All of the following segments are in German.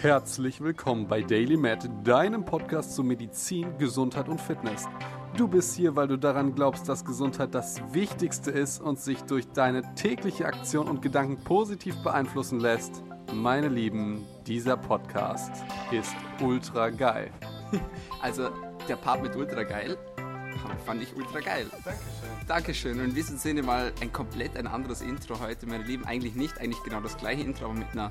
Herzlich willkommen bei Daily Med, deinem Podcast zu Medizin, Gesundheit und Fitness. Du bist hier, weil du daran glaubst, dass Gesundheit das Wichtigste ist und sich durch deine tägliche Aktion und Gedanken positiv beeinflussen lässt. Meine Lieben, dieser Podcast ist ultra geil. Also der Part mit ultra geil fand ich ultra geil. Dankeschön. Dankeschön. Und in diesem Sinne mal ein komplett ein anderes Intro heute, meine Lieben. Eigentlich nicht, eigentlich genau das gleiche Intro, aber mit einer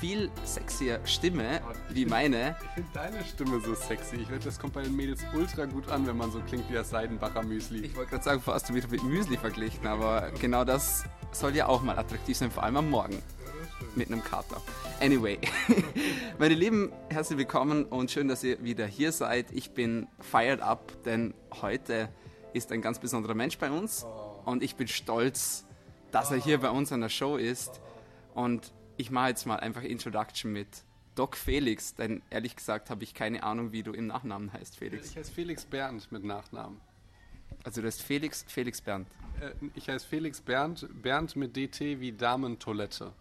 viel sexier Stimme wie meine. Ich finde deine Stimme so sexy. Ich wette, das kommt bei den Mädels ultra gut an, wenn man so klingt wie das Seidenbacher Müsli. Ich wollte gerade sagen, vorher hast du wieder mit Müsli verglichen, aber genau das soll ja auch mal attraktiv sein, vor allem am Morgen. Mit einem Kater. Anyway, meine Lieben, herzlich willkommen und schön, dass ihr wieder hier seid. Ich bin fired up, denn heute ist ein ganz besonderer Mensch bei uns und ich bin stolz, dass er hier bei uns an der Show ist. Und ich mache jetzt mal einfach Introduction mit Doc Felix, denn ehrlich gesagt habe ich keine Ahnung, wie du im Nachnamen heißt, Felix. Ich heiße Felix Bernd mit Nachnamen. Also du heißt Felix, Felix Bernd. Äh, Ich heiße Felix Bernd, Bernd mit DT wie Damentoilette.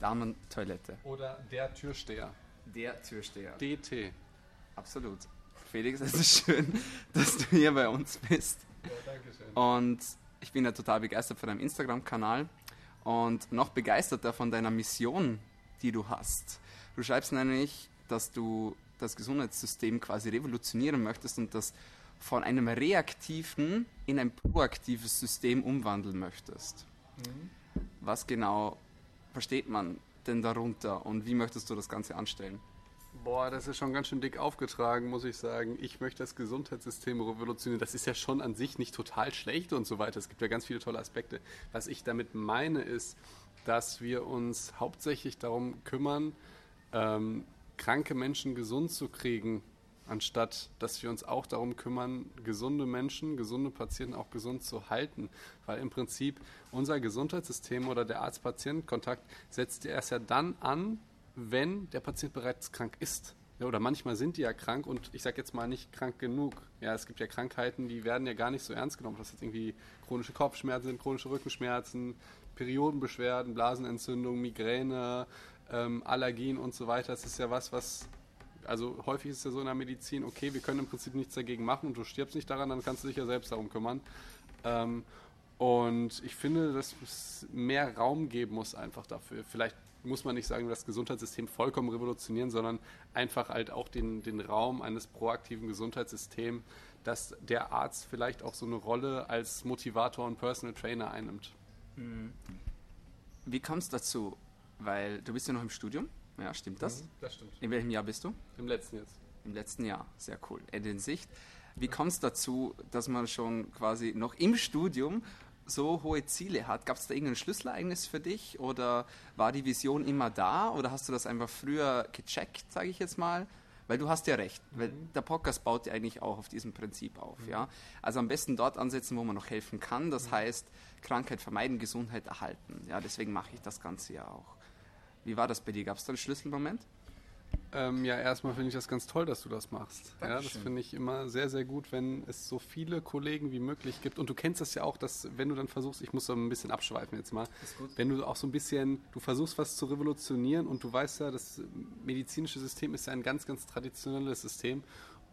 Damentoilette. Oder der Türsteher. Der Türsteher. DT. Absolut. Felix, es ist schön, dass du hier bei uns bist. Ja, danke schön. Und ich bin ja total begeistert von deinem Instagram-Kanal und noch begeisterter von deiner Mission, die du hast. Du schreibst nämlich, dass du das Gesundheitssystem quasi revolutionieren möchtest und das von einem reaktiven in ein proaktives System umwandeln möchtest. Was genau versteht man denn darunter und wie möchtest du das Ganze anstellen? Boah, das ist schon ganz schön dick aufgetragen, muss ich sagen. Ich möchte das Gesundheitssystem revolutionieren. Das ist ja schon an sich nicht total schlecht und so weiter. Es gibt ja ganz viele tolle Aspekte. Was ich damit meine, ist, dass wir uns hauptsächlich darum kümmern, ähm, kranke Menschen gesund zu kriegen, anstatt dass wir uns auch darum kümmern, gesunde Menschen, gesunde Patienten auch gesund zu halten. Weil im Prinzip unser Gesundheitssystem oder der Arzt-Patient-Kontakt setzt erst ja dann an, wenn der Patient bereits krank ist. Ja, oder manchmal sind die ja krank und ich sage jetzt mal nicht krank genug. Ja, es gibt ja Krankheiten, die werden ja gar nicht so ernst genommen. Das jetzt irgendwie chronische Kopfschmerzen sind, chronische Rückenschmerzen, Periodenbeschwerden, Blasenentzündung, Migräne, ähm, Allergien und so weiter. Das ist ja was, was also häufig ist es ja so in der Medizin, okay, wir können im Prinzip nichts dagegen machen und du stirbst nicht daran, dann kannst du dich ja selbst darum kümmern. Ähm, und ich finde, dass es mehr Raum geben muss einfach dafür. Vielleicht muss man nicht sagen, das Gesundheitssystem vollkommen revolutionieren, sondern einfach halt auch den, den Raum eines proaktiven Gesundheitssystems, dass der Arzt vielleicht auch so eine Rolle als Motivator und Personal Trainer einnimmt. Wie kommst du dazu? Weil du bist ja noch im Studium, ja, stimmt das? Das stimmt. In welchem Jahr bist du? Im letzten jetzt. Im letzten Jahr, sehr cool. Ende in Sicht. Wie kommt es dazu, dass man schon quasi noch im Studium so hohe Ziele hat? Gab es da irgendein Schlüsselereignis für dich oder war die Vision immer da oder hast du das einfach früher gecheckt, sage ich jetzt mal? Weil du hast ja recht, weil der Podcast baut ja eigentlich auch auf diesem Prinzip auf. Ja? Also am besten dort ansetzen, wo man noch helfen kann. Das heißt, Krankheit vermeiden, Gesundheit erhalten. Ja, deswegen mache ich das Ganze ja auch. Wie war das bei dir? Gab es da einen Schlüsselmoment? Ähm, ja, erstmal finde ich das ganz toll, dass du das machst. Ja, das finde ich immer sehr, sehr gut, wenn es so viele Kollegen wie möglich gibt. Und du kennst das ja auch, dass wenn du dann versuchst, ich muss so ein bisschen abschweifen jetzt mal, wenn du auch so ein bisschen, du versuchst was zu revolutionieren und du weißt ja, das medizinische System ist ja ein ganz, ganz traditionelles System.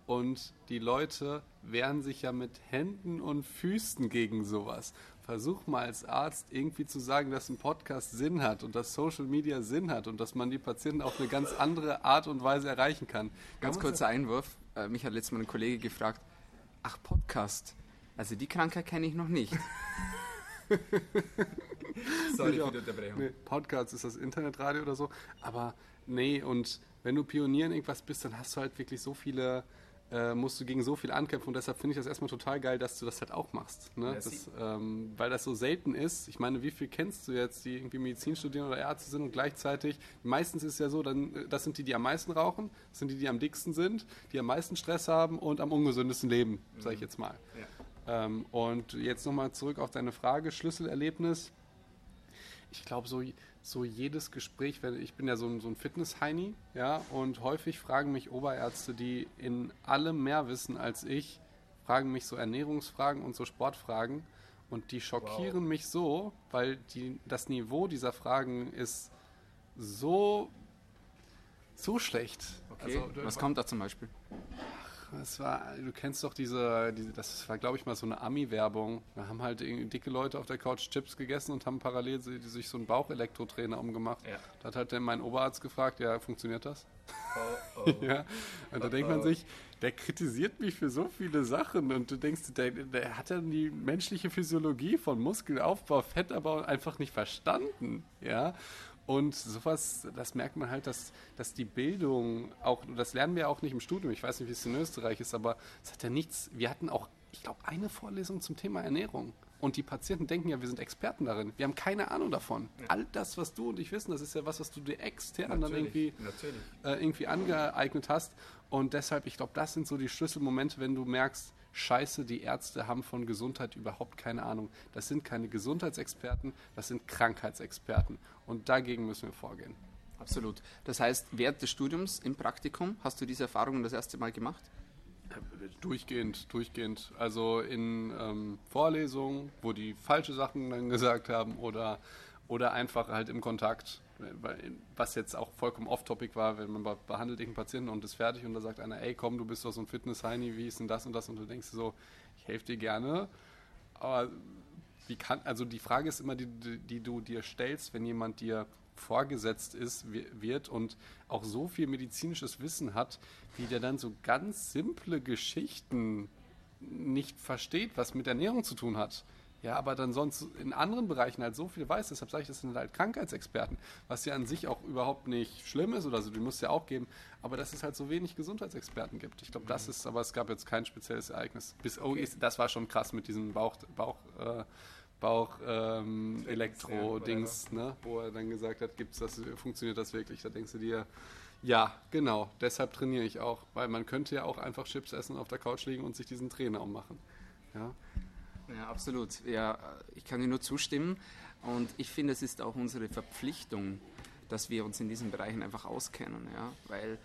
Und die Leute wehren sich ja mit Händen und Füßen gegen sowas. Versuch mal als Arzt irgendwie zu sagen, dass ein Podcast Sinn hat und dass Social Media Sinn hat und dass man die Patienten auf eine ganz andere Art und Weise erreichen kann. Ganz kurzer Einwurf. Äh, mich hat letztes Mal ein Kollege gefragt, ach Podcast, also die Krankheit kenne ich noch nicht. Sorry für die Unterbrechung. Nee, Podcast ist das Internetradio oder so. Aber nee, und wenn du Pionier in irgendwas bist, dann hast du halt wirklich so viele, äh, musst du gegen so viel ankämpfen. Und deshalb finde ich das erstmal total geil, dass du das halt auch machst. Ne? Das, ähm, weil das so selten ist. Ich meine, wie viel kennst du jetzt, die irgendwie Medizin studieren oder Ärzte sind und gleichzeitig, meistens ist es ja so, dann, äh, das sind die, die am meisten rauchen, das sind die, die am dicksten sind, die am meisten Stress haben und am ungesündesten leben, sage ich jetzt mal. Ja. Ähm, und jetzt nochmal zurück auf deine Frage, Schlüsselerlebnis. Ich glaube, so, so jedes Gespräch, wenn ich bin ja so ein, so ein Fitness-Heini, ja, und häufig fragen mich Oberärzte, die in allem mehr wissen als ich, fragen mich so Ernährungsfragen und so Sportfragen und die schockieren mich so, weil die, das Niveau dieser Fragen ist so so schlecht. Okay. Also, Was kommt da zum Beispiel? Das war, du kennst doch diese, diese das war glaube ich mal so eine Ami-Werbung. Da haben halt dicke Leute auf der Couch Chips gegessen und haben parallel sich so einen Bauchelektrotrainer umgemacht. Ja. Da hat halt mein Oberarzt gefragt, ja, funktioniert das? Oh, oh. ja. Und da oh, denkt man sich, der kritisiert mich für so viele Sachen und du denkst, der, der hat dann die menschliche Physiologie von Muskelaufbau, Fettabbau einfach nicht verstanden. Ja. Und sowas, das merkt man halt, dass, dass die Bildung auch, das lernen wir auch nicht im Studium, ich weiß nicht, wie es in Österreich ist, aber es hat ja nichts, wir hatten auch, ich glaube, eine Vorlesung zum Thema Ernährung. Und die Patienten denken ja, wir sind Experten darin. Wir haben keine Ahnung davon. Ja. All das, was du und ich wissen, das ist ja was, was du dir extern natürlich, dann irgendwie, äh, irgendwie angeeignet hast. Und deshalb, ich glaube, das sind so die Schlüsselmomente, wenn du merkst, Scheiße, die Ärzte haben von Gesundheit überhaupt keine Ahnung. Das sind keine Gesundheitsexperten, das sind Krankheitsexperten. Und dagegen müssen wir vorgehen. Absolut. Das heißt, während des Studiums im Praktikum hast du diese Erfahrungen das erste Mal gemacht? Durchgehend, durchgehend. Also in ähm, Vorlesungen, wo die falsche Sachen dann gesagt haben oder, oder einfach halt im Kontakt was jetzt auch vollkommen off-topic war, wenn man behandelt einen Patienten und ist fertig und da sagt einer, ey komm, du bist doch so ein Fitness-Heini, wie ist denn das und das und du denkst so, ich helfe dir gerne, aber wie kann, also die Frage ist immer, die, die, die du dir stellst, wenn jemand dir vorgesetzt ist, wird und auch so viel medizinisches Wissen hat, wie der dann so ganz simple Geschichten nicht versteht, was mit Ernährung zu tun hat. Ja, aber dann sonst in anderen Bereichen halt so viel weiß, deshalb sage ich, das sind halt Krankheitsexperten, was ja an sich auch überhaupt nicht schlimm ist oder so, die muss es ja auch geben, aber dass es halt so wenig Gesundheitsexperten gibt. Ich glaube, das mhm. ist, aber es gab jetzt kein spezielles Ereignis. Bis, oh, das war schon krass mit diesem Bauch, Bauch, äh, Bauch ähm, Elektro-Dings, ne? wo er dann gesagt hat, gibt's das, funktioniert das wirklich? Da denkst du dir, ja, genau, deshalb trainiere ich auch, weil man könnte ja auch einfach Chips essen und auf der Couch liegen und sich diesen Trainer ummachen. Ja. Ja, absolut. Ja, ich kann dir nur zustimmen. Und ich finde, es ist auch unsere Verpflichtung, dass wir uns in diesen Bereichen einfach auskennen. Ja? Weil,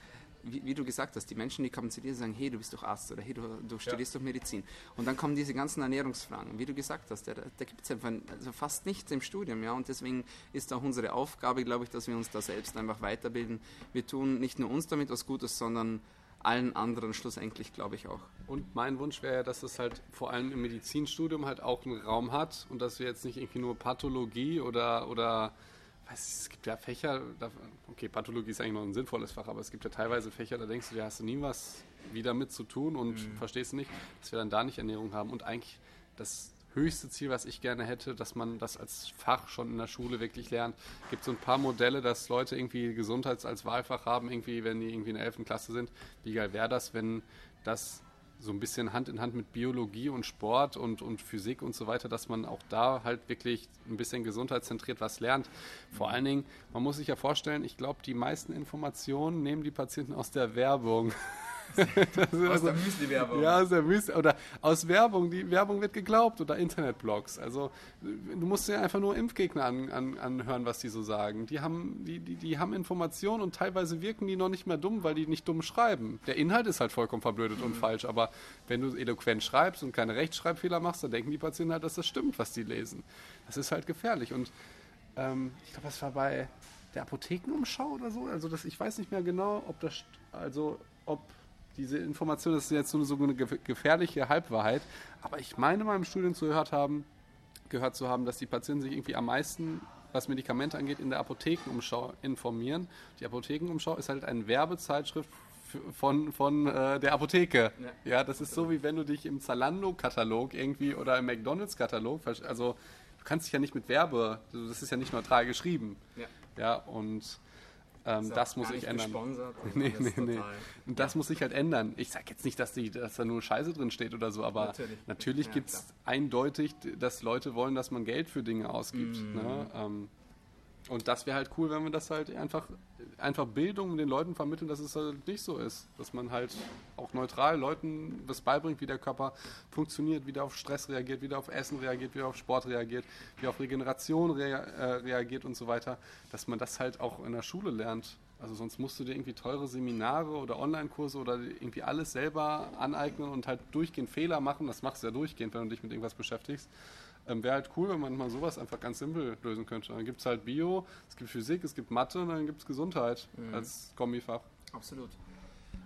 wie, wie du gesagt hast, die Menschen, die kommen zu dir und sagen, hey, du bist doch Arzt oder hey, du, du studierst ja. doch Medizin. Und dann kommen diese ganzen Ernährungsfragen. Wie du gesagt hast, da, da gibt es einfach also fast nichts im Studium. Ja? Und deswegen ist auch unsere Aufgabe, glaube ich, dass wir uns da selbst einfach weiterbilden. Wir tun nicht nur uns damit was Gutes, sondern allen anderen schlussendlich, glaube ich auch. Und mein Wunsch wäre ja, dass es halt vor allem im Medizinstudium halt auch einen Raum hat und dass wir jetzt nicht irgendwie nur Pathologie oder, oder weiß ich, es gibt ja Fächer, okay, Pathologie ist eigentlich noch ein sinnvolles Fach, aber es gibt ja teilweise Fächer, da denkst du, da hast du nie was wieder mit zu tun und mhm. verstehst nicht, dass wir dann da nicht Ernährung haben und eigentlich das höchste Ziel, was ich gerne hätte, dass man das als Fach schon in der Schule wirklich lernt. Es gibt so ein paar Modelle, dass Leute irgendwie Gesundheits als Wahlfach haben, irgendwie, wenn die irgendwie in der 11. Klasse sind. Wie geil wäre das, wenn das so ein bisschen Hand in Hand mit Biologie und Sport und, und Physik und so weiter, dass man auch da halt wirklich ein bisschen gesundheitszentriert was lernt. Vor allen Dingen, man muss sich ja vorstellen, ich glaube, die meisten Informationen nehmen die Patienten aus der Werbung. aus der Müsli-Werbung. Ja, aus der Müsli oder aus Werbung. Die Werbung wird geglaubt oder Internetblogs. Also du musst dir einfach nur Impfgegner an, an, anhören, was die so sagen. Die haben, die, die, die haben Informationen und teilweise wirken die noch nicht mehr dumm, weil die nicht dumm schreiben. Der Inhalt ist halt vollkommen verblödet mhm. und falsch, aber wenn du eloquent schreibst und keine Rechtschreibfehler machst, dann denken die Patienten halt, dass das stimmt, was die lesen. Das ist halt gefährlich. Und ähm, ich glaube, das war bei der Apothekenumschau oder so. Also das, ich weiß nicht mehr genau, ob das, also ob diese Information ist jetzt so eine gefährliche Halbwahrheit. Aber ich meine mal im Studium zu gehört haben, gehört zu haben, dass die Patienten sich irgendwie am meisten, was Medikamente angeht, in der Apothekenumschau informieren. Die Apothekenumschau ist halt eine Werbezeitschrift von, von äh, der Apotheke. Ja. ja, das ist so, wie wenn du dich im Zalando-Katalog irgendwie oder im McDonalds-Katalog, also du kannst dich ja nicht mit Werbe, das ist ja nicht neutral geschrieben. Ja, ja und ähm, das muss ich ändern. Nee, nee, nee. Und das ja. muss sich halt ändern. Ich sage jetzt nicht, dass, die, dass da nur Scheiße drin steht oder so, aber natürlich, natürlich ja, gibt es eindeutig, dass Leute wollen, dass man Geld für Dinge ausgibt. Mm. Ne? Ähm, und das wäre halt cool, wenn wir das halt einfach, einfach Bildung den Leuten vermitteln, dass es halt nicht so ist. Dass man halt auch neutral Leuten das beibringt, wie der Körper funktioniert, wie der auf Stress reagiert, wie der auf Essen reagiert, wie der auf Sport reagiert, wie auf Regeneration rea äh, reagiert und so weiter. Dass man das halt auch in der Schule lernt. Also sonst musst du dir irgendwie teure Seminare oder Online-Kurse oder irgendwie alles selber aneignen und halt durchgehend Fehler machen. Das machst du ja durchgehend, wenn du dich mit irgendwas beschäftigst. Ähm, Wäre halt cool, wenn man mal sowas einfach ganz simpel lösen könnte. Dann gibt es halt Bio, es gibt Physik, es gibt Mathe und dann gibt es Gesundheit Mhm. als Kombifach. Absolut.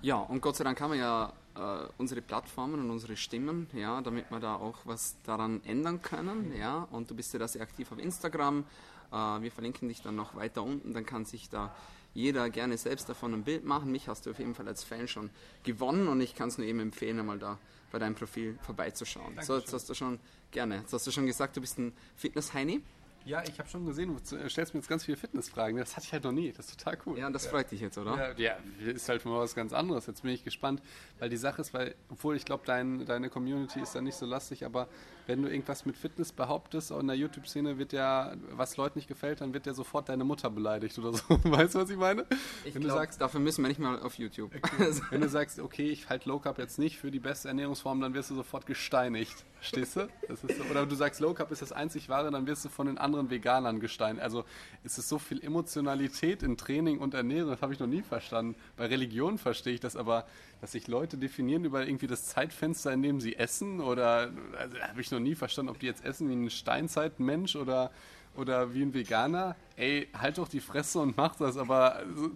Ja, und Gott sei Dank haben wir ja äh, unsere Plattformen und unsere Stimmen, ja, damit wir da auch was daran ändern können, ja. Und du bist ja da sehr aktiv auf Instagram. Äh, wir verlinken dich dann noch weiter unten, dann kann sich da jeder gerne selbst davon ein Bild machen. Mich hast du auf jeden Fall als Fan schon gewonnen und ich kann es nur eben empfehlen, einmal da bei deinem Profil vorbeizuschauen. So, jetzt hast du schon gerne. Jetzt hast du schon gesagt, du bist ein Fitness-Heini. Ja, ich habe schon gesehen, du stellst mir jetzt ganz viele Fitnessfragen. Das hatte ich halt noch nie. Das ist total cool. Ja, das freut dich jetzt, oder? Ja, ja, ist halt mal was ganz anderes. Jetzt bin ich gespannt, weil die Sache ist, weil, obwohl ich glaube, dein, deine Community ist da nicht so lastig, aber wenn du irgendwas mit Fitness behauptest, in der YouTube-Szene wird ja, was Leuten nicht gefällt, dann wird ja sofort deine Mutter beleidigt oder so. Weißt du, was ich meine? Ich wenn du glaub, sagst, dafür müssen wir nicht mal auf YouTube. wenn du sagst, okay, ich halte Low Carb jetzt nicht für die beste Ernährungsform, dann wirst du sofort gesteinigt. Verstehst du? Das ist so. Oder du sagst, Low Carb ist das einzig wahre, dann wirst du von den anderen Veganern gesteinigt. Also es ist so viel Emotionalität in Training und Ernährung, das habe ich noch nie verstanden. Bei Religion verstehe ich das, aber dass sich Leute definieren über irgendwie das Zeitfenster, in dem sie essen, oder also, habe ich noch nie verstanden, ob die jetzt essen wie ein Steinzeitmensch oder, oder wie ein Veganer. Ey, halt doch die Fresse und mach das, aber also,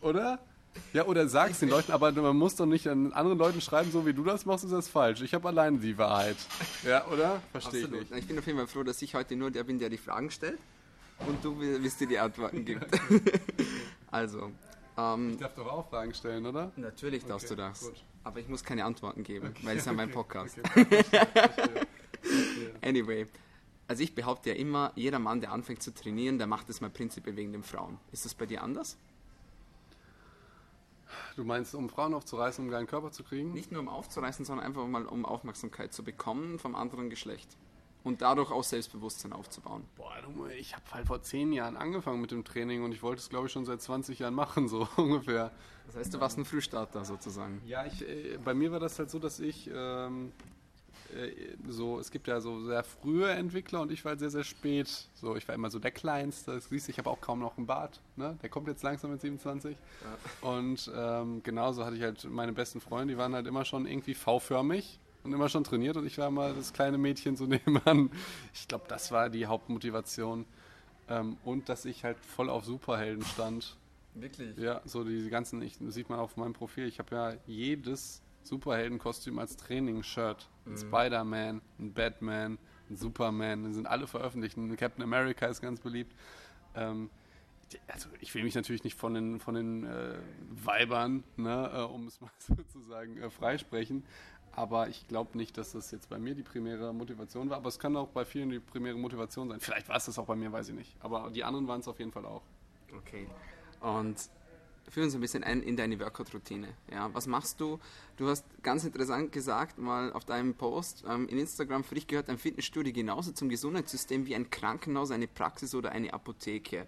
oder? Ja, oder sag's den Leuten, aber man muss doch nicht an anderen Leuten schreiben, so wie du das machst, ist das falsch. Ich habe alleine die Wahrheit. Ja, oder? Verstehe ich nicht. Ich bin auf jeden Fall froh, dass ich heute nur der bin, der die Fragen stellt und du wirst dir die Antworten gibt. also, ähm, Ich darf doch auch Fragen stellen, oder? natürlich darfst Okay, du das. gut. Aber ich muss keine Antworten geben, weil es ist ja mein Podcast. Okay, verstehe, verstehe. Anyway, also ich behaupte ja immer, jeder Mann, der anfängt zu trainieren, der macht es mal prinzipiell wegen den Frauen. Ist das bei dir anders? Du meinst, um Frauen aufzureißen, um einen geilen Körper zu kriegen? Nicht nur um aufzureißen, sondern einfach mal um Aufmerksamkeit zu bekommen vom anderen Geschlecht. Und dadurch auch Selbstbewusstsein aufzubauen. Boah, ich habe halt vor zehn Jahren angefangen mit dem Training und ich wollte es, glaube ich, schon seit 20 Jahren machen, so ungefähr. Das heißt, du warst ein Frühstarter sozusagen. Ja, ich, äh, bei mir war das halt so, dass ich ähm, äh, so, es gibt ja so sehr frühe Entwickler und ich war halt sehr, sehr spät. So, ich war immer so der Kleinste. Das siehst du, ich habe auch kaum noch einen Bart. Ne? Der kommt jetzt langsam mit 27. Und ähm, genauso hatte ich halt meine besten Freunde, die waren halt immer schon irgendwie V-förmig und immer schon trainiert und ich war mal das kleine Mädchen so nebenan. Ich glaube, das war die Hauptmotivation. Ähm, und dass ich halt voll auf Superhelden stand. Wirklich? Ja, so die ganzen, ich, das sieht man auf meinem Profil, ich habe ja jedes Superheldenkostüm als Training-Shirt. Ein Spider-Man, ein Batman, ein Superman, die sind alle veröffentlicht. Ein Captain America ist ganz beliebt. Ähm, also ich will mich natürlich nicht von den, von den äh, Weibern, ne, äh, um es mal so zu sagen, äh, freisprechen. Aber ich glaube nicht, dass das jetzt bei mir die primäre Motivation war. Aber es kann auch bei vielen die primäre Motivation sein. Vielleicht war es das auch bei mir, weiß ich nicht. Aber die anderen waren es auf jeden Fall auch. Okay. Und führ uns ein bisschen ein in deine Workout-Routine. Ja, was machst du? Du hast ganz interessant gesagt, mal auf deinem Post ähm, in Instagram, für dich gehört ein Fitnessstudio genauso zum Gesundheitssystem wie ein Krankenhaus, eine Praxis oder eine Apotheke.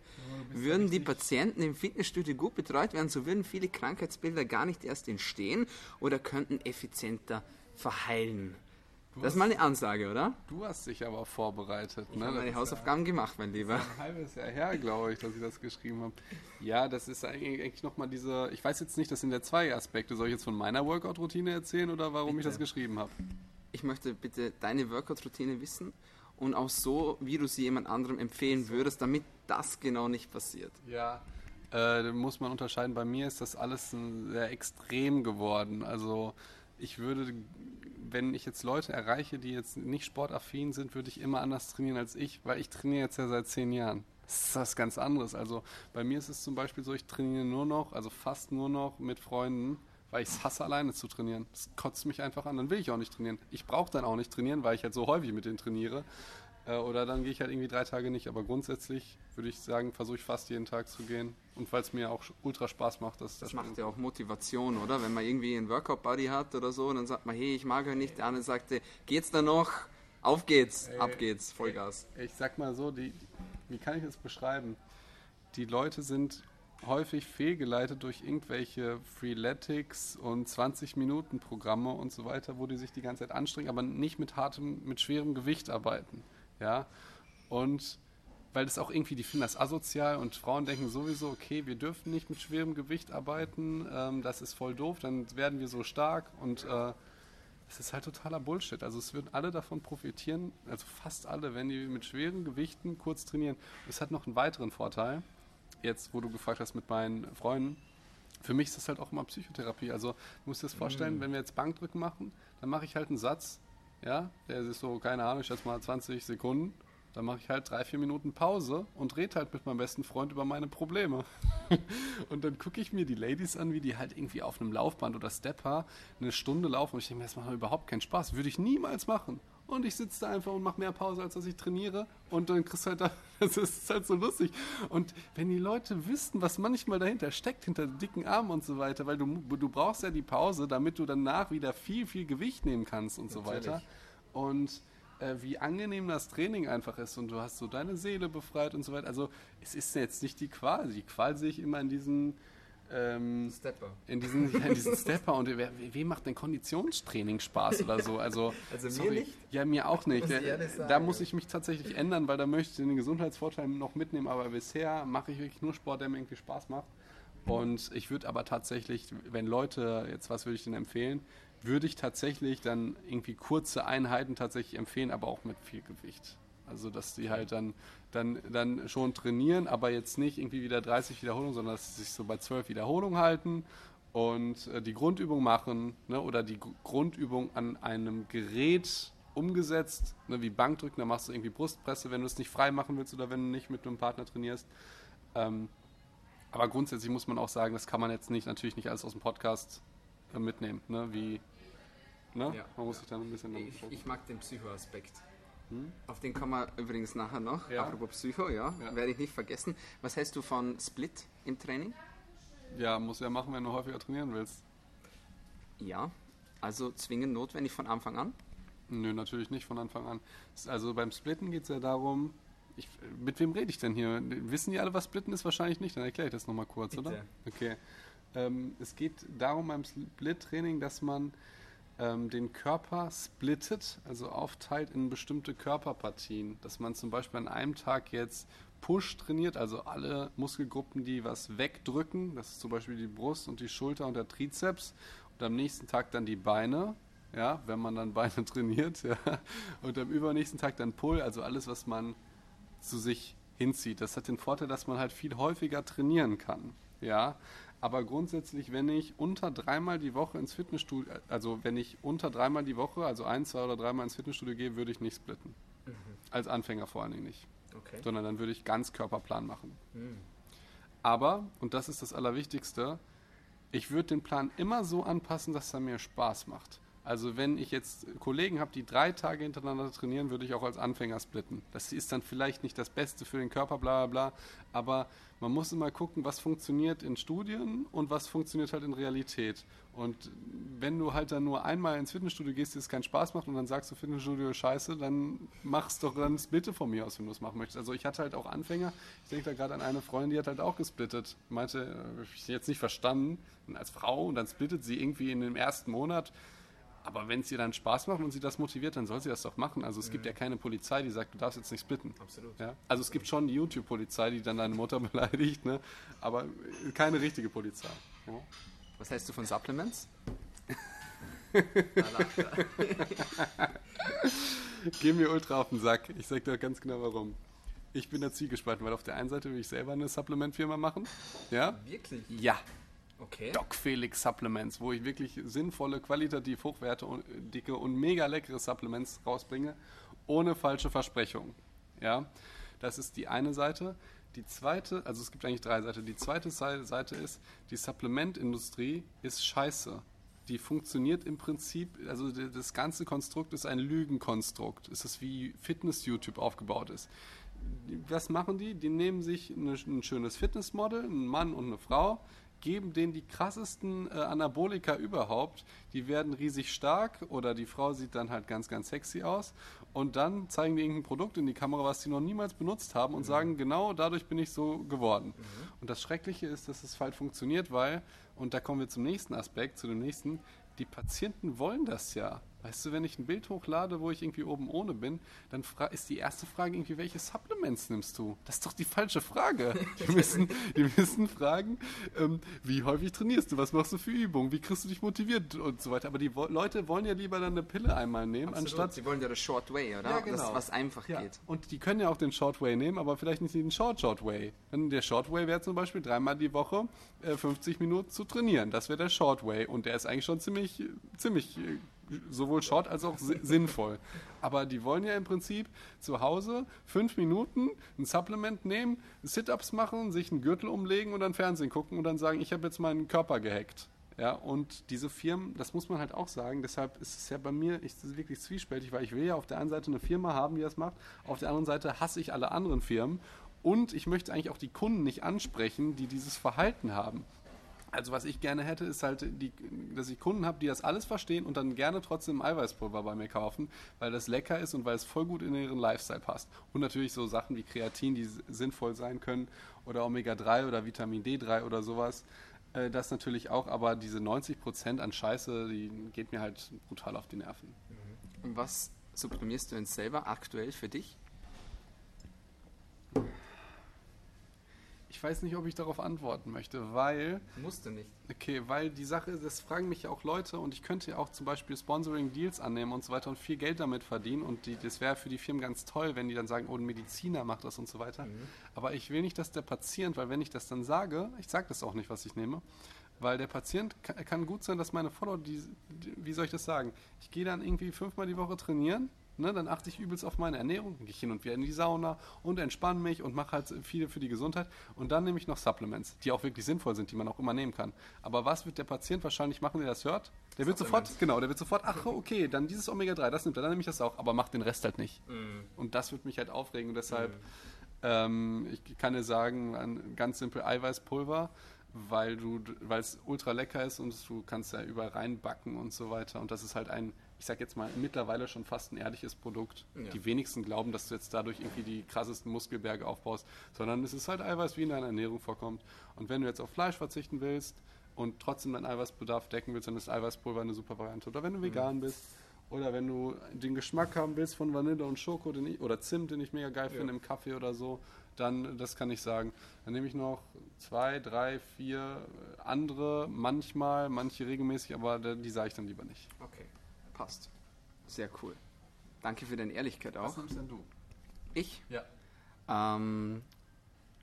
Würden die Patienten im Fitnessstudio gut betreut werden, so würden viele Krankheitsbilder gar nicht erst entstehen oder könnten effizienter verheilen. Das ist mal eine Ansage, oder? Du hast dich aber vorbereitet. Ich ne? habe Das meine ist Hausaufgaben gemacht, mein Lieber. ein halbes Jahr her, glaube ich, dass ich das geschrieben habe. Ja, das ist eigentlich eigentlich nochmal diese. Ich weiß jetzt nicht, das sind ja zwei Aspekte. Soll ich jetzt von meiner Workout-Routine erzählen oder warum ich Bitte. das geschrieben habe? ich möchte bitte deine Workout-Routine wissen und auch so, wie du sie jemand anderem empfehlen würdest, damit das genau nicht passiert. Ja. Äh, da muss man unterscheiden. Bei mir ist das alles sehr extrem geworden. Also ich würde, wenn ich jetzt Leute erreiche, die jetzt nicht sportaffin sind, würde ich immer anders trainieren als ich, weil ich trainiere jetzt ja seit zehn Jahren. Das ist was ganz anderes. Also bei mir ist es zum Beispiel so, ich trainiere nur noch, also fast nur noch mit Freunden, weil ich es hasse, alleine zu trainieren. Das kotzt mich einfach an, dann will ich auch nicht trainieren. Ich brauche dann auch nicht trainieren, weil ich halt so häufig mit denen trainiere. Äh, Oder dann gehe ich halt irgendwie drei Tage nicht. Aber grundsätzlich würde ich sagen, versuche ich fast jeden Tag zu gehen. Und weil es mir auch ultra Spaß macht, das, Das macht ja auch Motivation, oder? Wenn man irgendwie einen Workout-Buddy hat oder so, dann sagt man, hey, ich mag heute nicht. Der andere sagte, geht's da noch? Auf geht's, ab geht's, Vollgas. Ich sag mal so, die, wie kann ich das beschreiben? Die Leute sind häufig fehlgeleitet durch irgendwelche Freeletics und 20-Minuten-Programme und so weiter, wo die sich die ganze Zeit anstrengen, aber nicht mit hartem, mit schwerem Gewicht arbeiten. Ja. Und weil das auch irgendwie, die finden das asozial und Frauen denken sowieso, okay, wir dürfen nicht mit schwerem Gewicht arbeiten, ähm, das ist voll doof, dann werden wir so stark und äh, es ist halt totaler Bullshit. Also es würden alle davon profitieren, also fast alle, wenn die mit schweren Gewichten kurz trainieren. Es hat noch einen weiteren Vorteil, jetzt wo du gefragt hast mit meinen Freunden. Für mich ist das halt auch immer Psychotherapie. Also du musst dir das vorstellen, mm. wenn wir jetzt Bankdrücken machen, dann mache ich halt einen Satz, ja, der ist so, keine Ahnung, ich schätze mal 20 Sekunden dann mache ich halt drei, vier Minuten Pause und rede halt mit meinem besten Freund über meine Probleme. und dann gucke ich mir die Ladies an, wie die halt irgendwie auf einem Laufband oder Stepper eine Stunde laufen. Und ich denke mir, das macht überhaupt keinen Spaß. Würde ich niemals machen. Und ich sitze da einfach und mache mehr Pause, als dass ich trainiere. Und dann kriegst du halt da, das ist halt so lustig. Und wenn die Leute wüssten, was manchmal dahinter steckt, hinter dicken Armen und so weiter, weil du, du brauchst ja die Pause, damit du danach wieder viel, viel Gewicht nehmen kannst und Natürlich. so weiter. Und äh, wie angenehm das Training einfach ist und du hast so deine Seele befreit und so weiter. Also es ist jetzt nicht die Qual. Die Qual sehe ich immer in diesen ähm, Stepper. In diesen, ja, in diesen Stepper. Und wer, wem macht denn Konditionstraining Spaß oder so? Also, also sorry. mir nicht? Ja, mir auch nicht. Da, da, muss ich mich tatsächlich ändern, weil da möchte ich den Gesundheitsvorteil noch mitnehmen. Aber bisher mache ich wirklich nur Sport, der mir irgendwie Spaß macht. Und ich würde aber tatsächlich, wenn Leute, jetzt was würde ich denn empfehlen? würde ich tatsächlich dann irgendwie kurze Einheiten tatsächlich empfehlen, aber auch mit viel Gewicht. Also dass die halt dann, dann, dann schon trainieren, aber jetzt nicht irgendwie wieder 30 Wiederholungen, sondern dass sie sich so bei 12 Wiederholungen halten und äh, die Grundübung machen ne, oder die G Grundübung an einem Gerät umgesetzt, ne, wie Bankdrücken, da machst du irgendwie Brustpresse, wenn du es nicht frei machen willst oder wenn du nicht mit einem Partner trainierst. Ähm, aber grundsätzlich muss man auch sagen, das kann man jetzt nicht natürlich nicht alles aus dem Podcast äh, mitnehmen, ne, wie Ne? Ja, man muss ja. sich dann ein bisschen ich, ich mag den Psychoaspekt. Hm? Auf den kommen wir übrigens nachher noch. Ja. Apropos Psycho, ja, ja, werde ich nicht vergessen. Was hältst du von Split im Training? Ja, muss ja machen, wenn du häufiger trainieren willst. Ja, also zwingend notwendig von Anfang an? Nö, natürlich nicht von Anfang an. Also beim Splitten geht es ja darum, ich, mit wem rede ich denn hier? Wissen die alle, was Splitten ist? Wahrscheinlich nicht, dann erkläre ich das nochmal kurz, Bitte. oder? Okay. Ähm, es geht darum beim Split-Training, dass man ähm, den Körper splittet, also aufteilt in bestimmte Körperpartien. Dass man zum Beispiel an einem Tag jetzt Push trainiert, also alle Muskelgruppen, die was wegdrücken. Das ist zum Beispiel die Brust und die Schulter und der Trizeps. Und am nächsten Tag dann die Beine, ja, wenn man dann Beine trainiert. Ja. Und am übernächsten Tag dann Pull, also alles, was man zu sich hinzieht. Das hat den Vorteil, dass man halt viel häufiger trainieren kann. Ja, aber grundsätzlich, wenn ich unter dreimal die Woche ins Fitnessstudio, also wenn ich unter dreimal die Woche, also ein, zwei oder dreimal ins Fitnessstudio gehe, würde ich nicht splitten. Mhm. Als Anfänger vor allen Dingen nicht. Okay. Sondern dann würde ich ganz Körperplan machen. Mhm. Aber, und das ist das Allerwichtigste, ich würde den Plan immer so anpassen, dass er mir Spaß macht. Also wenn ich jetzt Kollegen habe, die drei Tage hintereinander trainieren, würde ich auch als Anfänger splitten. Das ist dann vielleicht nicht das Beste für den Körper, bla bla bla, aber man muss immer gucken, was funktioniert in Studien und was funktioniert halt in Realität. Und wenn du halt dann nur einmal ins Fitnessstudio gehst, dir es keinen Spaß macht und dann sagst du Fitnessstudio scheiße, dann mach's doch dann Splitte von mir aus, wenn du es machen möchtest. Also ich hatte halt auch Anfänger, ich denke da gerade an eine Freundin, die hat halt auch gesplittet. Meinte, äh, ich jetzt nicht verstanden, als Frau und dann splittet sie irgendwie in dem ersten Monat aber wenn es ihr dann Spaß macht und sie das motiviert, dann soll sie das doch machen. Also es mhm. gibt ja keine Polizei, die sagt, du darfst jetzt nicht splitten. Absolut. Ja? Also es gibt schon die YouTube-Polizei, die dann deine Mutter beleidigt, ne? aber keine richtige Polizei. Ja? Was hältst du von Supplements? Geh mir ultra auf den Sack. Ich sag dir ganz genau warum. Ich bin da zwiegespalten, weil auf der einen Seite will ich selber eine Supplement-Firma machen. Ja? Wirklich? Ja. Okay. Doc Felix Supplements, wo ich wirklich sinnvolle, qualitativ hochwertige und mega leckere Supplements rausbringe, ohne falsche Versprechungen. Ja, das ist die eine Seite. Die zweite, also es gibt eigentlich drei Seiten. Die zweite Seite ist, die Supplementindustrie ist scheiße. Die funktioniert im Prinzip, also das ganze Konstrukt ist ein Lügenkonstrukt. Es ist wie Fitness-YouTube aufgebaut ist. Was machen die? Die nehmen sich ein schönes Fitnessmodel, einen Mann und eine Frau, geben denen die krassesten äh, Anabolika überhaupt. Die werden riesig stark oder die Frau sieht dann halt ganz, ganz sexy aus. Und dann zeigen die irgendein Produkt in die Kamera, was sie noch niemals benutzt haben und mhm. sagen, genau dadurch bin ich so geworden. Mhm. Und das Schreckliche ist, dass es falsch funktioniert, weil, und da kommen wir zum nächsten Aspekt, zu dem nächsten, die Patienten wollen das ja. Weißt du, wenn ich ein Bild hochlade, wo ich irgendwie oben ohne bin, dann ist die erste Frage irgendwie, welche Supplements nimmst du? Das ist doch die falsche Frage. Die müssen, die müssen fragen, ähm, wie häufig trainierst du, was machst du für Übungen, wie kriegst du dich motiviert und so weiter. Aber die Leute wollen ja lieber dann eine Pille einmal nehmen, Absolut. anstatt... Sie wollen ja das Short Way, oder? Ja, genau. Das, was einfach ja. geht. Und die können ja auch den Short Way nehmen, aber vielleicht nicht den Short Short Way. Denn der Short Way wäre zum Beispiel dreimal die Woche äh, 50 Minuten zu trainieren. Das wäre der Short Way. Und der ist eigentlich schon ziemlich, ziemlich äh, sowohl short als auch sinnvoll. Aber die wollen ja im Prinzip zu Hause fünf Minuten ein Supplement nehmen, Sit-ups machen, sich einen Gürtel umlegen und dann Fernsehen gucken und dann sagen, ich habe jetzt meinen Körper gehackt. Ja, und diese Firmen, das muss man halt auch sagen, deshalb ist es ja bei mir ich, wirklich zwiespältig, weil ich will ja auf der einen Seite eine Firma haben, die das macht, auf der anderen Seite hasse ich alle anderen Firmen und ich möchte eigentlich auch die Kunden nicht ansprechen, die dieses Verhalten haben. Also was ich gerne hätte, ist halt, die, dass ich Kunden habe, die das alles verstehen und dann gerne trotzdem Eiweißpulver bei mir kaufen, weil das lecker ist und weil es voll gut in ihren Lifestyle passt. Und natürlich so Sachen wie Kreatin, die sinnvoll sein können oder Omega-3 oder Vitamin D3 oder sowas. Äh, das natürlich auch, aber diese 90% an Scheiße, die geht mir halt brutal auf die Nerven. Und was supplemierst du denn selber aktuell für dich? Ich weiß nicht, ob ich darauf antworten möchte, weil. Musst du nicht. Okay, weil die Sache, ist, das fragen mich ja auch Leute und ich könnte ja auch zum Beispiel Sponsoring-Deals annehmen und so weiter und viel Geld damit verdienen und die, das wäre für die Firmen ganz toll, wenn die dann sagen, oh, ein Mediziner macht das und so weiter. Mhm. Aber ich will nicht, dass der Patient, weil wenn ich das dann sage, ich sage das auch nicht, was ich nehme, weil der Patient kann, kann gut sein, dass meine Follower, die, die, wie soll ich das sagen, ich gehe dann irgendwie fünfmal die Woche trainieren Ne, dann achte ich übelst auf meine Ernährung, gehe ich hin und wieder in die Sauna und entspanne mich und mache halt viel für die Gesundheit. Und dann nehme ich noch Supplements, die auch wirklich sinnvoll sind, die man auch immer nehmen kann. Aber was wird der Patient wahrscheinlich machen, der das hört? Der wird sofort, genau, der wird sofort, ach okay, dann dieses Omega-3, das nimmt er, dann nehme ich das auch, aber macht den Rest halt nicht. Mhm. Und das wird mich halt aufregen und deshalb, mhm. ähm, ich kann dir sagen, ganz simpel Eiweißpulver, weil du, weil es ultra lecker ist und du kannst ja überall reinbacken und so weiter. Und das ist halt ein ich sag jetzt mal, mittlerweile schon fast ein ehrliches Produkt. Ja. Die wenigsten glauben, dass du jetzt dadurch irgendwie die krassesten Muskelberge aufbaust, sondern es ist halt Eiweiß, wie in deiner Ernährung vorkommt. Und wenn du jetzt auf Fleisch verzichten willst und trotzdem deinen Eiweißbedarf decken willst, dann ist Eiweißpulver eine super Variante. Oder wenn du mhm. vegan bist oder wenn du den Geschmack haben willst von Vanille und Schoko ich, oder Zimt, den ich mega geil ja. finde im Kaffee oder so, dann, das kann ich sagen. Dann nehme ich noch zwei, drei, vier andere, manchmal, manche regelmäßig, aber die sage ich dann lieber nicht. Okay. Passt. Sehr cool. Danke für deine Ehrlichkeit auch. Was nimmst denn du? Ich? Ja. Ähm,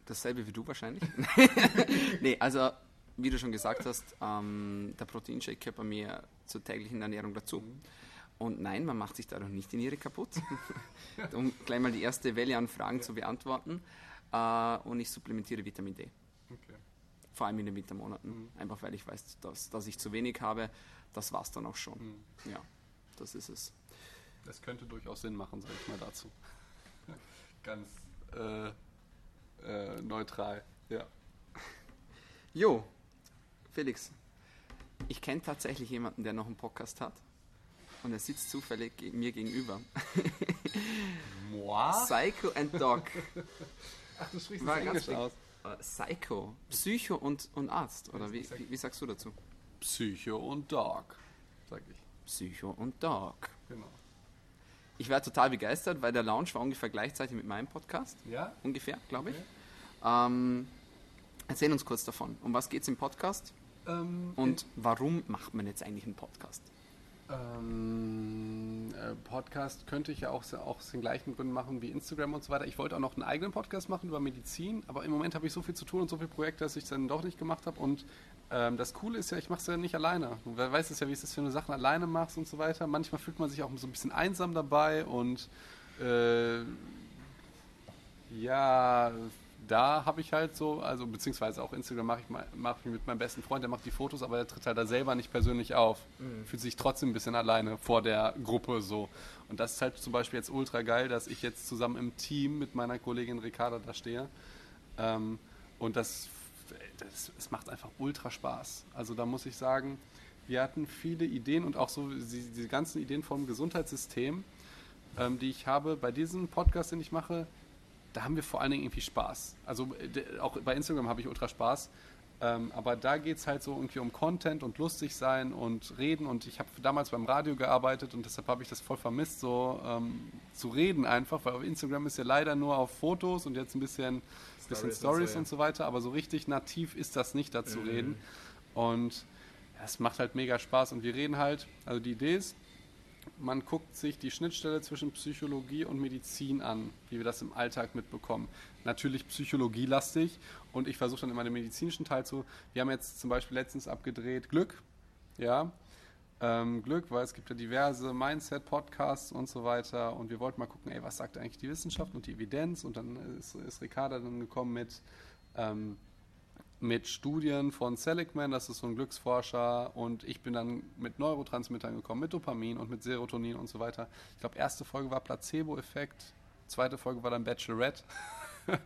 dasselbe wie du wahrscheinlich. nee, also wie du schon gesagt hast, ähm, der Proteinshake gehört bei mir zur täglichen Ernährung dazu. Mhm. Und nein, man macht sich dadurch nicht die Niere kaputt. um gleich mal die erste Welle an Fragen ja. zu beantworten. Äh, und ich supplementiere Vitamin D. Okay. Vor allem in den Wintermonaten. Mhm. Einfach weil ich weiß, dass, dass ich zu wenig habe. Das war es dann auch schon. Mhm. Ja das ist es. Das könnte durchaus Sinn machen, sage ich mal dazu. Ganz äh, äh, neutral, ja. Jo, Felix, ich kenne tatsächlich jemanden, der noch einen Podcast hat. Und er sitzt zufällig mir gegenüber. Moi? Psycho and Dog. Ach, du sprichst das Englisch aus. Uh, Psycho. Psycho und, und Arzt, oder wie, wie, wie sagst du dazu? Psycho und Dog, sag ich. Psycho und Dog. Genau. Ich war total begeistert, weil der Launch war ungefähr gleichzeitig mit meinem Podcast. Ja? Ungefähr, glaube ich. Okay. Ähm, erzähl uns kurz davon. Um was geht es im Podcast? Ähm, und warum macht man jetzt eigentlich einen Podcast? Ähm, äh, Podcast könnte ich ja auch, aus den gleichen Gründen machen wie Instagram und so weiter. Ich wollte auch noch einen eigenen Podcast machen über Medizin, aber im Moment habe ich so viel zu tun und so viele Projekte, dass ich es dann doch nicht gemacht habe. Und ähm, das Coole ist ja, ich mache es ja nicht alleine. Du weißt es ja, wie es ist, wenn du Sachen alleine machst und so weiter. Manchmal fühlt man sich auch so ein bisschen einsam dabei und äh, ja, da habe ich halt so, also beziehungsweise auch Instagram mache ich, mach ich mit meinem besten Freund, der macht die Fotos, aber der tritt halt da selber nicht persönlich auf. Mhm. Fühlt sich trotzdem ein bisschen alleine vor der Gruppe so. Und das ist halt zum Beispiel jetzt ultra geil, dass ich jetzt zusammen im Team mit meiner Kollegin Ricarda da stehe. Ähm, und das, das, das macht einfach ultra Spaß. Also da muss ich sagen, wir hatten viele Ideen und auch so die, die ganzen Ideen vom Gesundheitssystem, ähm, die ich habe bei diesem Podcast, den ich mache, da haben wir vor allen Dingen irgendwie Spaß. Also auch bei Instagram habe ich ultra Spaß. Ähm, aber da geht es halt so irgendwie um Content und lustig sein und reden. Und ich habe damals beim Radio gearbeitet und deshalb habe ich das voll vermisst, so ähm, zu reden einfach, weil auf Instagram ist ja leider nur auf Fotos und jetzt ein bisschen Stories, bisschen Stories und, so, ja. und so weiter, aber so richtig nativ ist das nicht, da zu mhm. reden. Und es macht halt mega Spaß und wir reden halt, also die Idee ist, man guckt sich die Schnittstelle zwischen Psychologie und Medizin an, wie wir das im Alltag mitbekommen. Natürlich psychologielastig und ich versuche dann immer den medizinischen Teil zu. Wir haben jetzt zum Beispiel letztens abgedreht Glück, ja, ähm, Glück, weil es gibt ja diverse Mindset-Podcasts und so weiter und wir wollten mal gucken, ey, was sagt eigentlich die Wissenschaft und die Evidenz und dann ist, ist Ricarda dann gekommen mit ähm, mit Studien von Seligman, das ist so ein Glücksforscher, und ich bin dann mit Neurotransmittern gekommen, mit Dopamin und mit Serotonin und so weiter. Ich glaube, erste Folge war Placebo-Effekt, zweite Folge war dann Bachelorette.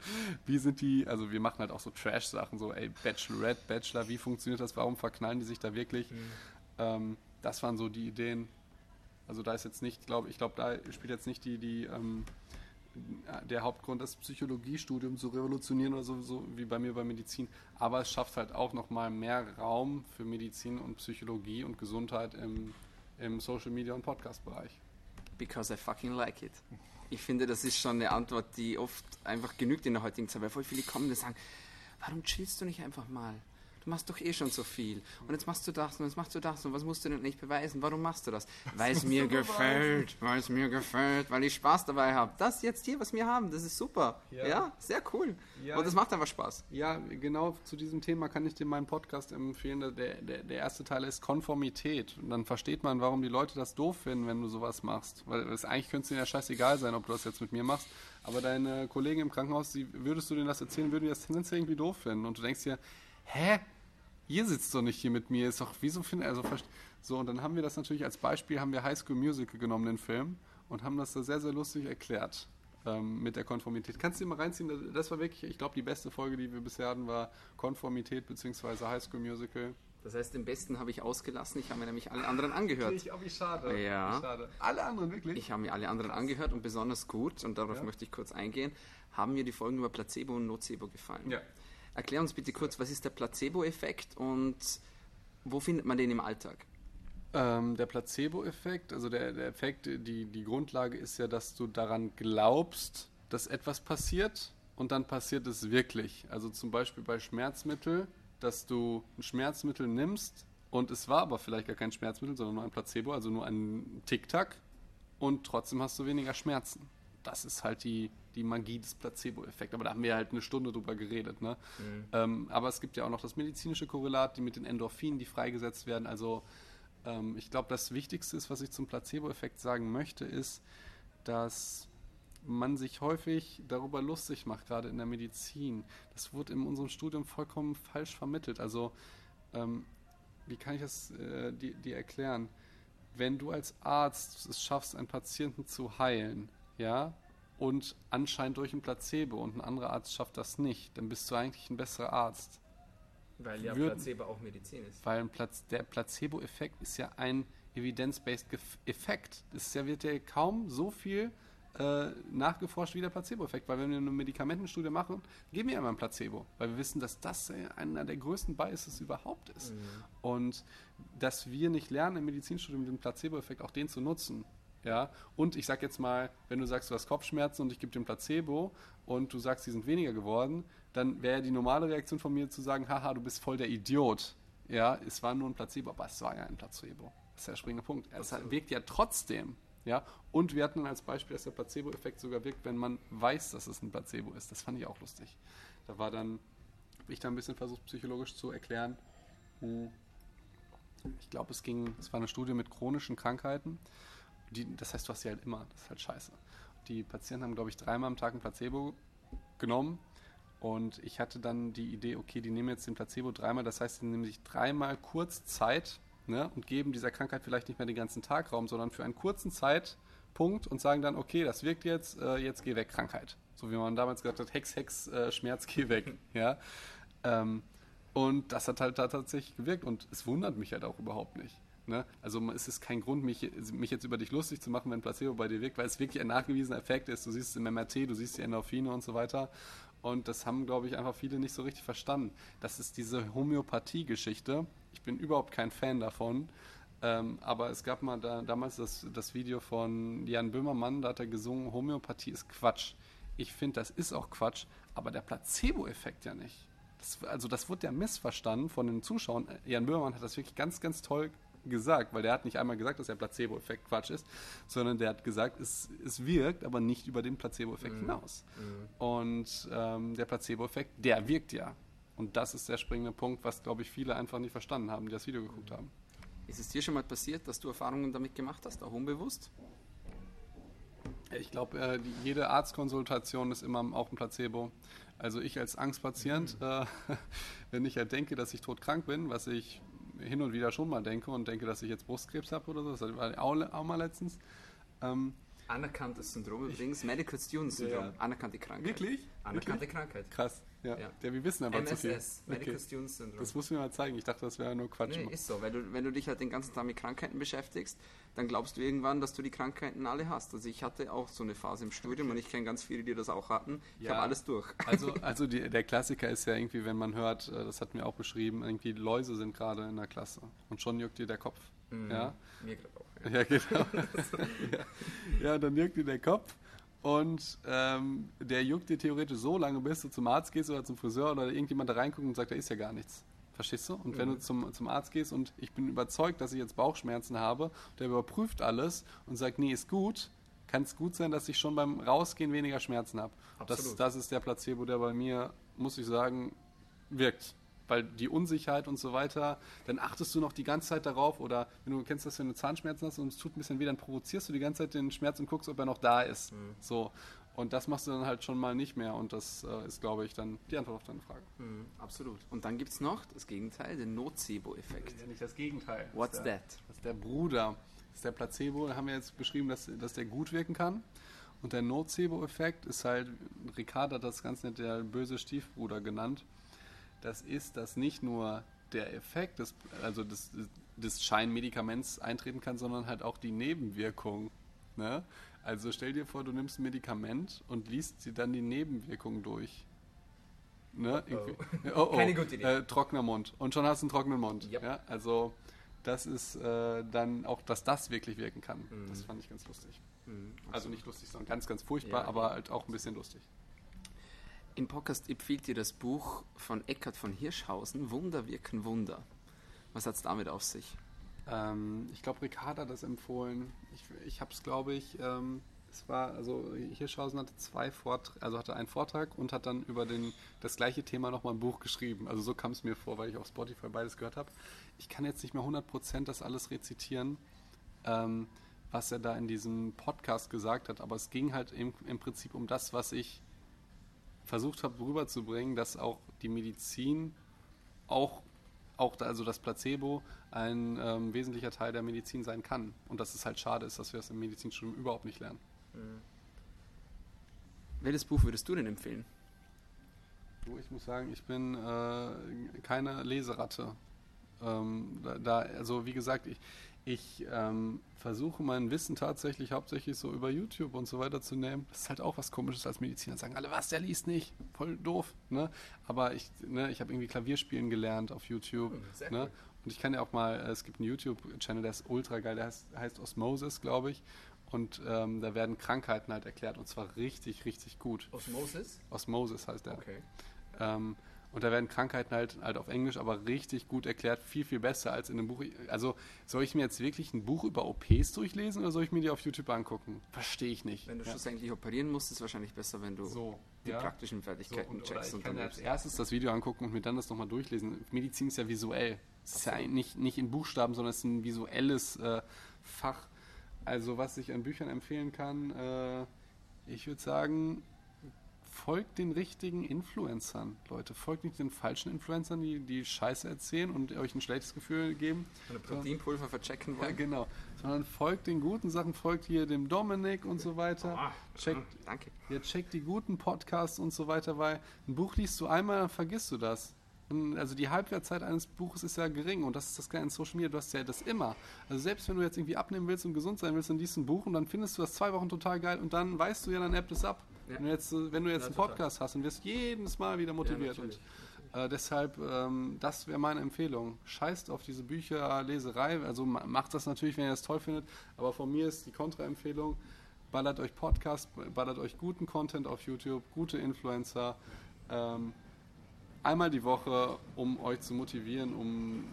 wie sind die, also wir machen halt auch so Trash-Sachen, so, ey, Bachelorette, Bachelor, wie funktioniert das, warum verknallen die sich da wirklich? Mhm. Ähm, das waren so die Ideen. Also da ist jetzt nicht, glaube ich, glaube, da spielt jetzt nicht die, die, ähm, der Hauptgrund, das Psychologiestudium zu revolutionieren oder so, so wie bei mir bei Medizin. Aber es schafft halt auch nochmal mehr Raum für Medizin und Psychologie und Gesundheit im, im Social Media und Podcast-Bereich. Because I fucking like it. Ich finde, das ist schon eine Antwort, die oft einfach genügt in der heutigen Zeit, weil voll viele kommen und sagen, warum chillst du nicht einfach mal? Du machst doch eh schon so viel. Und jetzt machst du das und jetzt machst du das und was musst du denn nicht beweisen? Warum machst du das? Weil es mir gefällt, weil es mir gefällt, weil ich Spaß dabei habe. Das jetzt hier, was wir haben, das ist super. Ja, ja sehr cool. Ja, und das macht einfach Spaß. Ja, genau zu diesem Thema kann ich dir meinen Podcast empfehlen. Der, der, der erste Teil ist Konformität. Und dann versteht man, warum die Leute das doof finden, wenn du sowas machst. Weil es eigentlich könnte es ihnen ja scheißegal sein, ob du das jetzt mit mir machst. Aber deine Kollegen im Krankenhaus, die, würdest du denen das erzählen, würden die das tendenziell irgendwie doof finden. Und du denkst dir, hä? Ihr sitzt doch nicht hier mit mir, ist doch, wieso finde also so und dann haben wir das natürlich als Beispiel, haben wir High School Musical genommen, den Film, und haben das da sehr, sehr lustig erklärt ähm, mit der Konformität. Kannst du dir mal reinziehen, das war wirklich, ich glaube, die beste Folge, die wir bisher hatten, war Konformität bzw. High School Musical. Das heißt, den besten habe ich ausgelassen. Ich habe mir nämlich alle anderen angehört. Ich, oh, wie schade. Ja. Wie schade. Alle anderen wirklich? Ich habe mir alle anderen angehört und besonders gut, und darauf ja. möchte ich kurz eingehen, haben mir die Folgen über Placebo und Nocebo gefallen. Ja. Erklär uns bitte kurz, was ist der Placebo-Effekt und wo findet man den im Alltag? Ähm, der Placebo-Effekt, also der, der Effekt, die, die Grundlage ist ja, dass du daran glaubst, dass etwas passiert und dann passiert es wirklich. Also zum Beispiel bei Schmerzmittel, dass du ein Schmerzmittel nimmst und es war aber vielleicht gar kein Schmerzmittel, sondern nur ein Placebo, also nur ein Tic-Tac und trotzdem hast du weniger Schmerzen. Das ist halt die, die Magie des Placebo-Effekts. Aber da haben wir halt eine Stunde drüber geredet. Ne? Mhm. Ähm, aber es gibt ja auch noch das medizinische Korrelat, die mit den Endorphinen, die freigesetzt werden. Also ähm, ich glaube, das Wichtigste ist, was ich zum Placebo-Effekt sagen möchte, ist, dass man sich häufig darüber lustig macht, gerade in der Medizin. Das wurde in unserem Studium vollkommen falsch vermittelt. Also, ähm, wie kann ich das äh, dir erklären? Wenn du als Arzt es schaffst, einen Patienten zu heilen, ja, und anscheinend durch ein Placebo und ein anderer Arzt schafft das nicht, dann bist du eigentlich ein besserer Arzt. Weil ja Würden, Placebo auch Medizin ist. Weil Platz, der Placebo-Effekt ist ja ein evidence-based Effekt. Es ja, wird ja kaum so viel äh, nachgeforscht wie der Placebo-Effekt. Weil wenn wir eine Medikamentenstudie machen, geben wir immer ein Placebo. Weil wir wissen, dass das einer der größten Biases überhaupt ist. Mhm. Und dass wir nicht lernen im Medizinstudium den Placebo-Effekt auch den zu nutzen. Ja, und ich sag jetzt mal, wenn du sagst, du hast Kopfschmerzen und ich gebe dir ein Placebo und du sagst, die sind weniger geworden, dann wäre die normale Reaktion von mir zu sagen, haha, du bist voll der Idiot. Ja, es war nur ein Placebo, aber es war ja ein Placebo. Das ist der springende Punkt. Es wirkt ja trotzdem. Ja, und wir hatten dann als Beispiel, dass der Placebo-Effekt sogar wirkt, wenn man weiß, dass es ein Placebo ist. Das fand ich auch lustig. Da war dann, habe ich da ein bisschen versucht, psychologisch zu erklären. Hm, ich glaube, es ging, es war eine Studie mit chronischen Krankheiten die, das heißt, du hast sie halt immer. Das ist halt scheiße. Die Patienten haben, glaube ich, dreimal am Tag ein Placebo genommen. Und ich hatte dann die Idee, okay, die nehmen jetzt den Placebo dreimal. Das heißt, sie nehmen sich dreimal kurz Zeit ne, und geben dieser Krankheit vielleicht nicht mehr den ganzen Tag Raum, sondern für einen kurzen Zeitpunkt und sagen dann, okay, das wirkt jetzt, äh, jetzt geh weg, Krankheit. So wie man damals gesagt hat, Hex, Hex, äh, Schmerz, geh weg. ja. Ähm, und das hat halt da tatsächlich gewirkt und es wundert mich halt auch überhaupt nicht. Ne? Also es ist kein Grund, mich, mich jetzt über dich lustig zu machen, wenn Placebo bei dir wirkt, weil es wirklich ein nachgewiesener Effekt ist. Du siehst es im MRT, du siehst die Endorphine und so weiter. Und das haben, glaube ich, einfach viele nicht so richtig verstanden. Das ist diese Homöopathie-Geschichte. Ich bin überhaupt kein Fan davon. Ähm, aber es gab mal da, damals das, das Video von Jan Böhmermann, da hat er gesungen, Homöopathie ist Quatsch. Ich finde, das ist auch Quatsch, aber der Placebo-Effekt ja nicht. Das, also das wurde ja missverstanden von den Zuschauern. Jan Böhmermann hat das wirklich ganz, ganz toll gesagt, weil der hat nicht einmal gesagt, dass der Placebo-Effekt Quatsch ist, sondern der hat gesagt, es, es wirkt, aber nicht über den Placebo-Effekt mhm. hinaus. Mhm. Und ähm, der Placebo-Effekt, der wirkt ja. Und das ist der springende Punkt, was, glaube ich, viele einfach nicht verstanden haben, die das Video geguckt haben. Ist es dir schon mal passiert, dass du Erfahrungen damit gemacht hast, auch unbewusst? Ich glaube, äh, jede Arztkonsultation ist immer auch ein Placebo. Also ich als Angstpatient, mhm. äh, wenn ich ja denke, dass ich todkrank bin, was ich hin und wieder schon mal denke und denke, dass ich jetzt Brustkrebs habe oder so, das war auch, auch mal letztens. Ähm, Anerkanntes Syndrom übrigens, Medical Student Syndrom, ja. anerkannte Krankheit. Wirklich? Anerkannte Wirklich? Krankheit. Krass. Ja. ja. ja wir wissen aber MSS, zu viel. Medical okay. Student Syndrome. Das musst du mir mal zeigen. Ich dachte, das wäre nur Quatsch. Nee, ist so. Wenn du, wenn du dich halt den ganzen Tag mit Krankheiten beschäftigst, dann glaubst du irgendwann, dass du die Krankheiten alle hast. Also ich hatte auch so eine Phase im Studium okay. und ich kenne ganz viele, die das auch hatten. Ich ja. habe alles durch. Also, also die, der Klassiker ist ja irgendwie, wenn man hört, äh, das hat mir auch beschrieben, irgendwie Läuse sind gerade in der Klasse und schon juckt dir der Kopf. Mhm. Ja? Mir gerade auch. Ja, genau. ja. dann juckt dir der Kopf und ähm, der juckt dir theoretisch so lange, bis du zum Arzt gehst oder zum Friseur oder irgendjemand da reinguckt und sagt, da ist ja gar nichts. Verstehst du? Und mhm. wenn du zum, zum Arzt gehst und ich bin überzeugt, dass ich jetzt Bauchschmerzen habe, der überprüft alles und sagt, nee, ist gut, kann es gut sein, dass ich schon beim Rausgehen weniger Schmerzen habe. Das, das ist der Placebo, der bei mir, muss ich sagen, wirkt weil die Unsicherheit und so weiter, dann achtest du noch die ganze Zeit darauf oder wenn du kennst das, wenn du Zahnschmerzen hast und es tut ein bisschen weh, dann provozierst du die ganze Zeit den Schmerz und guckst, ob er noch da ist. Mhm. So. Und das machst du dann halt schon mal nicht mehr und das äh, ist, glaube ich, dann die Antwort auf deine Frage. Mhm, absolut. Und dann gibt es noch das Gegenteil, den Nocebo-Effekt. Ja nicht das Gegenteil. What's das der, that? Das ist der Bruder. Das ist der Placebo, da haben wir jetzt beschrieben, dass, dass der gut wirken kann. Und der Nocebo-Effekt ist halt, Ricard hat das ganz nett der böse Stiefbruder genannt das ist, dass nicht nur der Effekt des, also des, des Scheinmedikaments eintreten kann, sondern halt auch die Nebenwirkung. Ne? Also stell dir vor, du nimmst ein Medikament und liest dir dann die Nebenwirkungen durch. Ne? Oh. oh, oh. Keine gute Idee. Äh, trockener Mund. Und schon hast du einen trockenen Mund. Yep. Ja? Also das ist äh, dann auch, dass das wirklich wirken kann. Mhm. Das fand ich ganz lustig. Mhm. Also nicht lustig, sondern ganz, ganz furchtbar, ja, aber halt auch ein bisschen lustig. Im Podcast empfiehlt dir das Buch von Eckhard von Hirschhausen, Wunder wirken Wunder. Was hat es damit auf sich? Ähm, ich glaube, Ricardo hat das empfohlen. Ich, ich habe es, glaube ich, ähm, es war, also Hirschhausen hatte zwei Vorträge, also hatte einen Vortrag und hat dann über den, das gleiche Thema nochmal ein Buch geschrieben. Also so kam es mir vor, weil ich auf Spotify beides gehört habe. Ich kann jetzt nicht mehr 100% das alles rezitieren, ähm, was er da in diesem Podcast gesagt hat, aber es ging halt im, im Prinzip um das, was ich versucht habe rüberzubringen, dass auch die Medizin auch, auch also das Placebo ein ähm, wesentlicher Teil der Medizin sein kann. Und dass es halt schade ist, dass wir das im Medizinstudium überhaupt nicht lernen. Mhm. Welches Buch würdest du denn empfehlen? Ich muss sagen, ich bin äh, keine Leseratte. Ähm, da, da, also wie gesagt, ich, ich ähm, versuche mein Wissen tatsächlich hauptsächlich so über YouTube und so weiter zu nehmen. Das ist halt auch was Komisches als Mediziner. Sagen alle, was, der liest nicht. Voll doof. Ne? Aber ich, ne, ich habe irgendwie Klavierspielen gelernt auf YouTube. Mhm, ne? Und ich kann ja auch mal, äh, es gibt einen YouTube-Channel, der ist ultra geil, der heißt, heißt Osmosis, glaube ich. Und ähm, da werden Krankheiten halt erklärt und zwar richtig, richtig gut. Osmosis? Osmosis heißt der. Okay. Ähm, und da werden Krankheiten halt, halt auf Englisch aber richtig gut erklärt, viel, viel besser als in einem Buch. Also soll ich mir jetzt wirklich ein Buch über OPs durchlesen oder soll ich mir die auf YouTube angucken? Verstehe ich nicht. Wenn du ja. schlussendlich operieren musst, ist es wahrscheinlich besser, wenn du so, die ja. praktischen Fertigkeiten so, und, checkst. und kann als erstes das Video angucken und mir dann das nochmal durchlesen. Medizin ist ja visuell. Es ist ja nicht, nicht in Buchstaben, sondern es ist ein visuelles äh, Fach. Also was ich an Büchern empfehlen kann, äh, ich würde sagen, folgt den richtigen Influencern, Leute. Folgt nicht den falschen Influencern, die, die Scheiße erzählen und euch ein schlechtes Gefühl geben. Eine Proteinpulver verchecken wollen. Ja, genau. Sondern folgt den guten Sachen, folgt hier dem Dominik und so weiter. Oh, checkt, danke. Ja, checkt die guten Podcasts und so weiter, weil ein Buch liest du einmal, dann vergisst du das. Also die Halbwertzeit eines Buches ist ja gering und das ist das Geile in Social Media, du hast ja das immer. Also selbst wenn du jetzt irgendwie abnehmen willst und gesund sein willst, dann liest du ein Buch und dann findest du das zwei Wochen total geil und dann weißt du ja, dann appt es ab. Ja. Wenn du jetzt, wenn du jetzt ja, einen Podcast total. hast und wirst jedes Mal wieder motiviert. und äh, deshalb, ähm, das wäre meine Empfehlung. Scheißt auf diese Bücherleserei. Also macht das natürlich, wenn ihr das toll findet. Aber von mir ist die Kontraempfehlung, ballert euch Podcast, ballert euch guten Content auf YouTube, gute Influencer. Ähm, einmal die Woche, um euch zu motivieren, um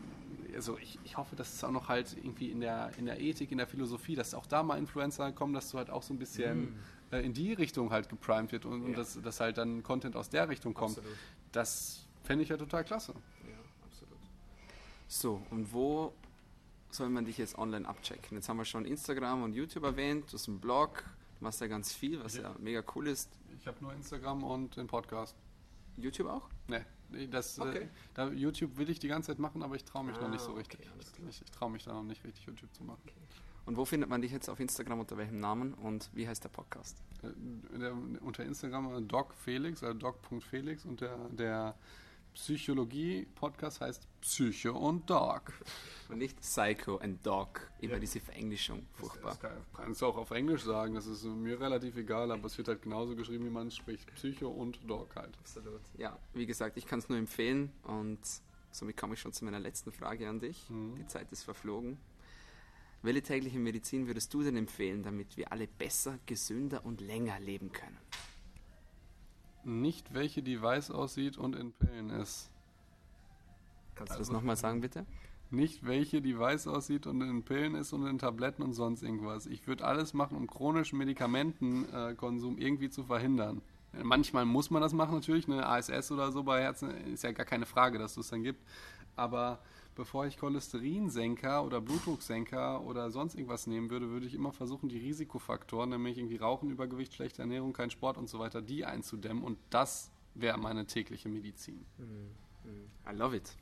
also ich, ich hoffe, dass es auch noch halt irgendwie in der, in der Ethik, in der Philosophie, dass auch da mal Influencer kommen, dass du halt auch so ein bisschen mm. Äh, in die Richtung halt geprimed wird und, ja. und dass, dass halt dann Content aus der Richtung kommt. Absolut. Das fände ich ja total klasse. Ja, absolut. So, und wo soll man dich jetzt online abchecken? Jetzt haben wir schon Instagram und YouTube erwähnt, du hast einen Blog, du machst ja ganz viel, was ja, ja mega cool ist. Ich habe nur Instagram und den Podcast. YouTube auch? Nee. Das, äh, okay. äh, da, YouTube will ich die ganze Zeit machen, aber ich traue mich ah, noch nicht so richtig. Okay, ich, ich traue mich da noch nicht richtig, YouTube zu machen. Okay. Und wo findet man dich jetzt auf Instagram unter welchem Namen und wie heißt der Podcast? Äh, der, unter Instagram äh, Doc Felix, also doc.felix und der, der Psychologie-Podcast heißt Psycho und Dog. Und nicht Psycho and Dog. Immer ja. diese Verenglischung. Furchtbar. Das, das kannst du auch auf Englisch sagen. Das ist mir relativ egal, aber es wird halt genauso geschrieben, wie man es spricht. Psycho und Dog halt. Absolut. Ja, wie gesagt, ich kann es nur empfehlen und somit komme ich schon zu meiner letzten Frage an dich. Mhm. Die Zeit ist verflogen. Welche tägliche Medizin würdest du denn empfehlen, damit wir alle besser, gesünder und länger leben können? Nicht welche, die weiß aussieht und in Pillen ist. Kannst du also, das nochmal sagen, bitte? Nicht welche, die weiß aussieht und in Pillen ist und in Tabletten und sonst irgendwas. Ich würde alles machen, um chronischen Medikamentenkonsum irgendwie zu verhindern. Manchmal muss man das machen natürlich, eine ASS oder so bei Herzen ist ja gar keine Frage, dass es dann gibt. Aber bevor ich Cholesterinsenker oder Blutdrucksenker oder sonst irgendwas nehmen würde, würde ich immer versuchen, die Risikofaktoren, nämlich irgendwie Rauchen, Übergewicht, schlechte Ernährung, kein Sport und so weiter, die einzudämmen. Und das wäre meine tägliche Medizin. Mm, I love it.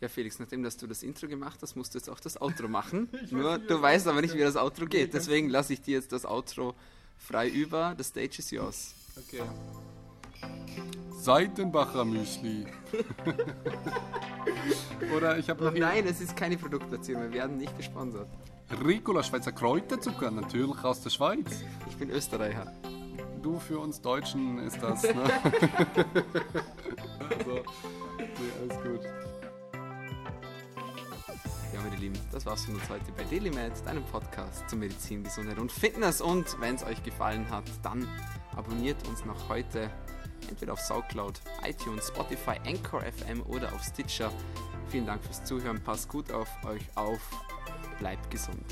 Ja, Felix, nachdem dass du das Intro gemacht hast, musst du jetzt auch das Outro machen. Nur du weißt aber nicht, wie das Outro geht. Deswegen lasse ich dir jetzt das Outro frei über. The stage is yours. Okay. Seitenbacher Müsli. Oder ich habe noch. Nein, es ist keine Produktplatzierung. Wir werden nicht gesponsert. Ricola Schweizer Kräuterzucker, natürlich aus der Schweiz. Ich bin Österreicher. Du für uns Deutschen ist das, ne? also, nee, alles gut. Ja, meine Lieben, das war's von uns heute bei DailyMed, deinem Podcast zur Medizin, Gesundheit und Fitness. Und wenn es euch gefallen hat, dann abonniert uns noch heute entweder auf Soundcloud, iTunes, Spotify, Anchor FM oder auf Stitcher. Vielen Dank fürs Zuhören, passt gut auf euch auf, bleibt gesund.